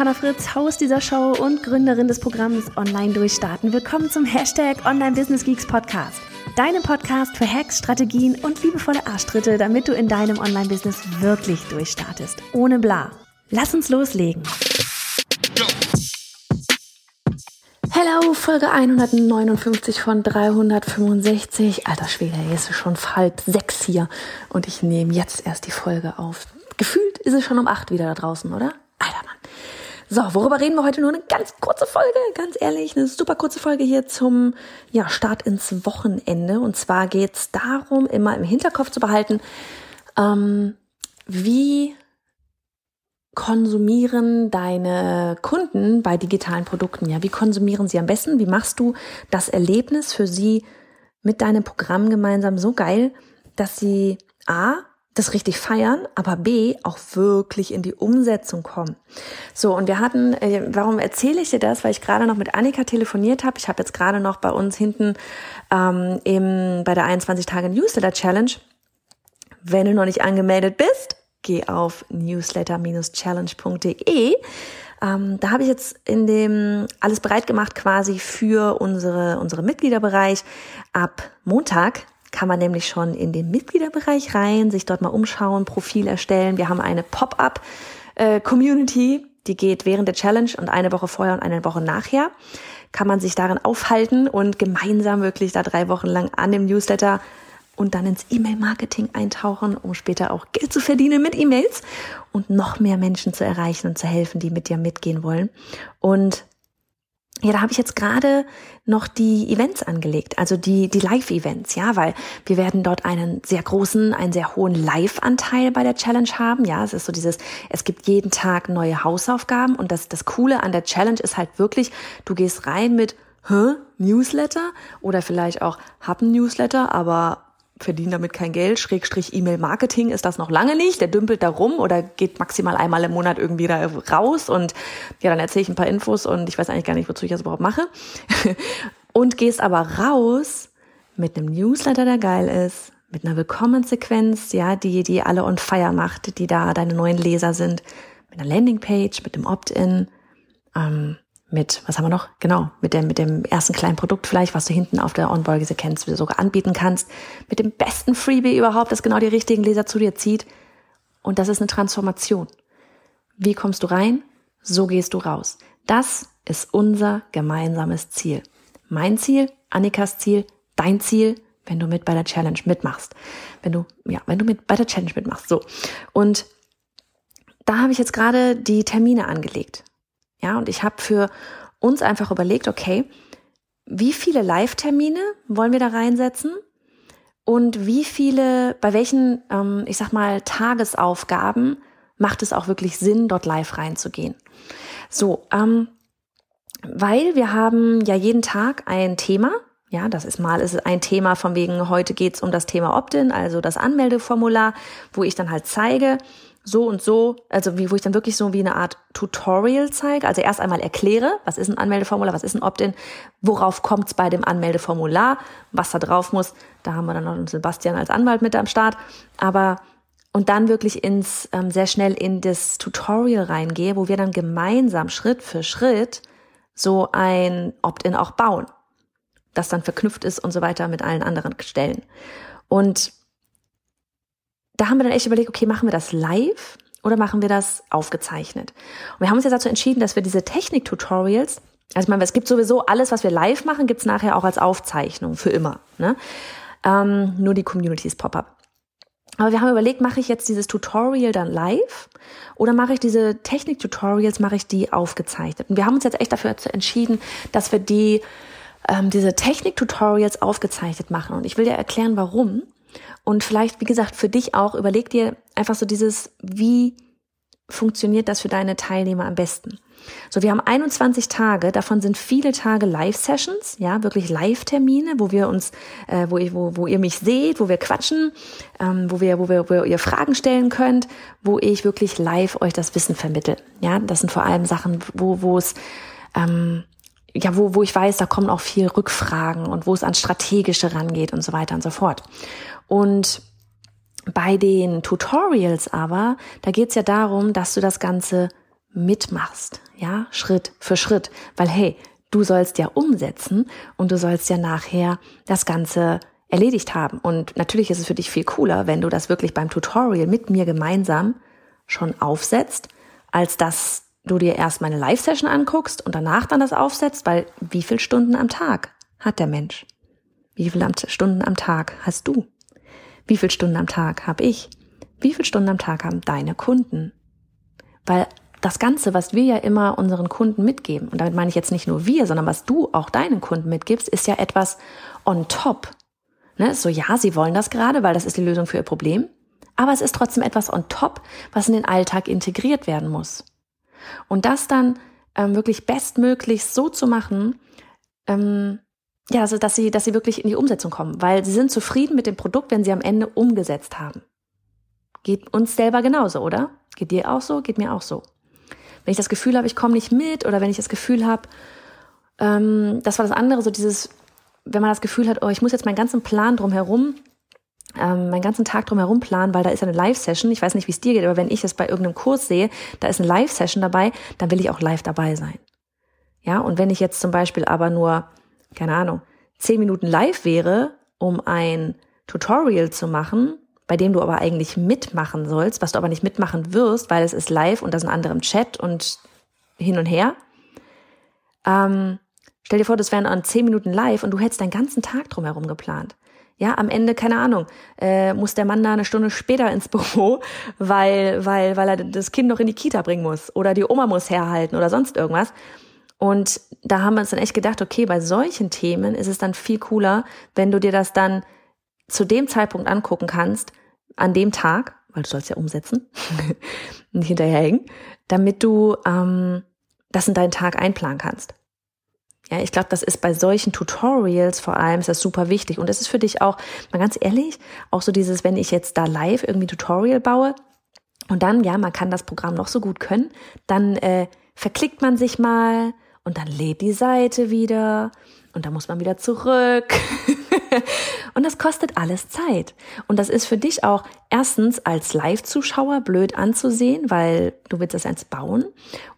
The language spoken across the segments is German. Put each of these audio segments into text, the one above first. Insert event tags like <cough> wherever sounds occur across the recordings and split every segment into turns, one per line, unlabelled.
Johanna Fritz, Haus dieser Show und Gründerin des Programms Online Durchstarten. Willkommen zum Hashtag Online Business Geeks Podcast. Deinem Podcast für Hacks, Strategien und liebevolle Arschtritte, damit du in deinem Online-Business wirklich durchstartest. Ohne bla. Lass uns loslegen. Hello, Folge 159 von 365. Alter Schwede, jetzt ist schon halb sechs hier und ich nehme jetzt erst die Folge auf. Gefühlt ist es schon um acht wieder da draußen, oder? So, worüber reden wir heute? Nur eine ganz kurze Folge, ganz ehrlich, eine super kurze Folge hier zum ja, Start ins Wochenende. Und zwar geht's darum, immer im Hinterkopf zu behalten, ähm, wie konsumieren deine Kunden bei digitalen Produkten? Ja, wie konsumieren sie am besten? Wie machst du das Erlebnis für sie mit deinem Programm gemeinsam so geil, dass sie A, das richtig feiern, aber B, auch wirklich in die Umsetzung kommen. So, und wir hatten, äh, warum erzähle ich dir das? Weil ich gerade noch mit Annika telefoniert habe. Ich habe jetzt gerade noch bei uns hinten ähm, eben bei der 21 Tage Newsletter Challenge. Wenn du noch nicht angemeldet bist, geh auf newsletter-challenge.de. Ähm, da habe ich jetzt in dem alles bereit gemacht quasi für unsere, unsere Mitgliederbereich. Ab Montag kann man nämlich schon in den Mitgliederbereich rein, sich dort mal umschauen, Profil erstellen. Wir haben eine Pop-up-Community, äh, die geht während der Challenge und eine Woche vorher und eine Woche nachher. Kann man sich darin aufhalten und gemeinsam wirklich da drei Wochen lang an dem Newsletter und dann ins E-Mail-Marketing eintauchen, um später auch Geld zu verdienen mit E-Mails und noch mehr Menschen zu erreichen und zu helfen, die mit dir mitgehen wollen. Und ja, da habe ich jetzt gerade noch die Events angelegt, also die, die Live-Events, ja, weil wir werden dort einen sehr großen, einen sehr hohen Live-Anteil bei der Challenge haben. Ja, es ist so dieses, es gibt jeden Tag neue Hausaufgaben und das, das Coole an der Challenge ist halt wirklich, du gehst rein mit, hä, Newsletter oder vielleicht auch, hab ein Newsletter, aber verdienen damit kein Geld, Schrägstrich E-Mail-Marketing ist das noch lange nicht. Der dümpelt da rum oder geht maximal einmal im Monat irgendwie da raus und ja, dann erzähle ich ein paar Infos und ich weiß eigentlich gar nicht, wozu ich das überhaupt mache. <laughs> und gehst aber raus mit einem Newsletter, der geil ist, mit einer Willkommensequenz, ja, die, die alle on fire macht, die da deine neuen Leser sind, mit einer Landingpage, mit dem Opt-in, ähm, mit, was haben wir noch? Genau, mit dem, mit dem ersten kleinen Produkt vielleicht, was du hinten auf der Onboard-Sequenz sogar anbieten kannst, mit dem besten Freebie überhaupt, das genau die richtigen Leser zu dir zieht. Und das ist eine Transformation. Wie kommst du rein? So gehst du raus. Das ist unser gemeinsames Ziel. Mein Ziel, Annikas Ziel, dein Ziel, wenn du mit bei der Challenge mitmachst. Wenn du, ja, wenn du mit bei der Challenge mitmachst. So. Und da habe ich jetzt gerade die Termine angelegt. Ja, und ich habe für uns einfach überlegt, okay, wie viele Live-Termine wollen wir da reinsetzen? Und wie viele, bei welchen, ähm, ich sag mal, Tagesaufgaben macht es auch wirklich Sinn, dort live reinzugehen? So, ähm, weil wir haben ja jeden Tag ein Thema. Ja, das ist mal ist ein Thema von wegen, heute geht's um das Thema Opt-in, also das Anmeldeformular, wo ich dann halt zeige, so und so, also wie, wo ich dann wirklich so wie eine Art Tutorial zeige. Also erst einmal erkläre, was ist ein Anmeldeformular, was ist ein Opt-in, worauf kommt es bei dem Anmeldeformular, was da drauf muss. Da haben wir dann noch Sebastian als Anwalt mit am Start. Aber und dann wirklich ins ähm, sehr schnell in das Tutorial reingehe, wo wir dann gemeinsam Schritt für Schritt so ein Opt-in auch bauen, das dann verknüpft ist und so weiter mit allen anderen Stellen. Und da haben wir dann echt überlegt, okay, machen wir das live oder machen wir das aufgezeichnet? Und wir haben uns jetzt dazu entschieden, dass wir diese Technik-Tutorials, also ich meine, es gibt sowieso alles, was wir live machen, gibt's nachher auch als Aufzeichnung für immer. Ne? Ähm, nur die Communities Pop-up. Aber wir haben überlegt, mache ich jetzt dieses Tutorial dann live oder mache ich diese Technik-Tutorials, mache ich die aufgezeichnet? Und wir haben uns jetzt echt dafür entschieden, dass wir die ähm, diese Technik-Tutorials aufgezeichnet machen. Und ich will dir erklären, warum. Und vielleicht, wie gesagt, für dich auch, überleg dir einfach so dieses, wie funktioniert das für deine Teilnehmer am besten? So, wir haben 21 Tage, davon sind viele Tage Live-Sessions, ja, wirklich Live-Termine, wo wir uns, äh, wo, ich, wo, wo ihr mich seht, wo wir quatschen, ähm, wo, wir, wo, wir, wo ihr Fragen stellen könnt, wo ich wirklich live euch das Wissen vermittel. Ja, das sind vor allem Sachen, wo, wo es, ähm, ja, wo, wo ich weiß, da kommen auch viel Rückfragen und wo es an strategische rangeht und so weiter und so fort. Und bei den Tutorials aber, da geht's ja darum, dass du das Ganze mitmachst, ja, Schritt für Schritt, weil hey, du sollst ja umsetzen und du sollst ja nachher das Ganze erledigt haben. Und natürlich ist es für dich viel cooler, wenn du das wirklich beim Tutorial mit mir gemeinsam schon aufsetzt, als dass du dir erst meine Live-Session anguckst und danach dann das aufsetzt, weil wie viele Stunden am Tag hat der Mensch? Wie viele Stunden am Tag hast du? Wie viele Stunden am Tag habe ich? Wie viele Stunden am Tag haben deine Kunden? Weil das Ganze, was wir ja immer unseren Kunden mitgeben, und damit meine ich jetzt nicht nur wir, sondern was du auch deinen Kunden mitgibst, ist ja etwas on top. Ne? So, ja, sie wollen das gerade, weil das ist die Lösung für ihr Problem. Aber es ist trotzdem etwas on top, was in den Alltag integriert werden muss. Und das dann ähm, wirklich bestmöglich so zu machen, ähm, ja, also dass sie, dass sie wirklich in die Umsetzung kommen, weil sie sind zufrieden mit dem Produkt, wenn sie am Ende umgesetzt haben. Geht uns selber genauso, oder? Geht dir auch so? Geht mir auch so. Wenn ich das Gefühl habe, ich komme nicht mit, oder wenn ich das Gefühl habe, ähm, das war das andere, so dieses, wenn man das Gefühl hat, oh, ich muss jetzt meinen ganzen Plan drumherum ähm, meinen ganzen Tag drumherum planen, weil da ist eine Live-Session. Ich weiß nicht, wie es dir geht, aber wenn ich es bei irgendeinem Kurs sehe, da ist eine Live-Session dabei, dann will ich auch live dabei sein. Ja, und wenn ich jetzt zum Beispiel aber nur, keine Ahnung, zehn Minuten live wäre, um ein Tutorial zu machen, bei dem du aber eigentlich mitmachen sollst, was du aber nicht mitmachen wirst, weil es ist live und da sind andere im Chat und hin und her. Ähm, stell dir vor, das wären an zehn Minuten live und du hättest deinen ganzen Tag drumherum geplant. Ja, am Ende, keine Ahnung, äh, muss der Mann da eine Stunde später ins <laughs> Büro, weil, weil, weil er das Kind noch in die Kita bringen muss oder die Oma muss herhalten oder sonst irgendwas. Und da haben wir uns dann echt gedacht, okay, bei solchen Themen ist es dann viel cooler, wenn du dir das dann zu dem Zeitpunkt angucken kannst, an dem Tag, weil du sollst ja umsetzen, <laughs> nicht hinterherhängen, damit du ähm, das in deinen Tag einplanen kannst. Ja, ich glaube, das ist bei solchen Tutorials vor allem ist das super wichtig. Und es ist für dich auch, mal ganz ehrlich, auch so dieses, wenn ich jetzt da live irgendwie Tutorial baue und dann, ja, man kann das Programm noch so gut können, dann äh, verklickt man sich mal und dann lädt die Seite wieder und dann muss man wieder zurück. <laughs> und das kostet alles Zeit. Und das ist für dich auch erstens als Live-Zuschauer blöd anzusehen, weil du willst das jetzt bauen.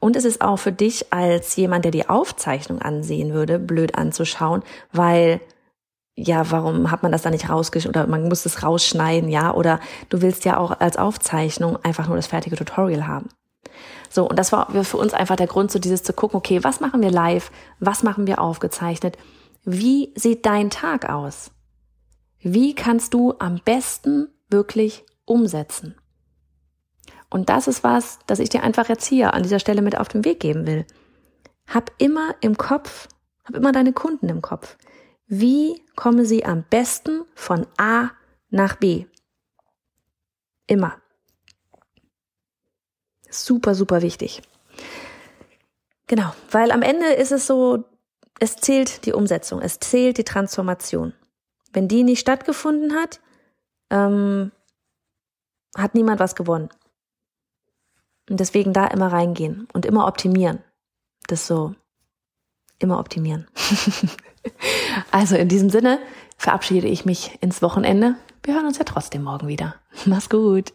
Und es ist auch für dich als jemand, der die Aufzeichnung ansehen würde, blöd anzuschauen, weil ja, warum hat man das da nicht rausgeschnitten oder man muss es rausschneiden, ja, oder du willst ja auch als Aufzeichnung einfach nur das fertige Tutorial haben. So, und das war für uns einfach der Grund, so dieses zu gucken, okay, was machen wir live, was machen wir aufgezeichnet, wie sieht dein Tag aus? Wie kannst du am besten wirklich umsetzen? Und das ist was, das ich dir einfach jetzt hier an dieser Stelle mit auf den Weg geben will. Hab immer im Kopf, hab immer deine Kunden im Kopf. Wie kommen sie am besten von A nach B? Immer. Super, super wichtig. Genau, weil am Ende ist es so, es zählt die Umsetzung, es zählt die Transformation. Wenn die nicht stattgefunden hat, ähm, hat niemand was gewonnen. Und deswegen da immer reingehen und immer optimieren. Das so, immer optimieren. <laughs> also in diesem Sinne verabschiede ich mich ins Wochenende. Wir hören uns ja trotzdem morgen wieder. Mach's gut.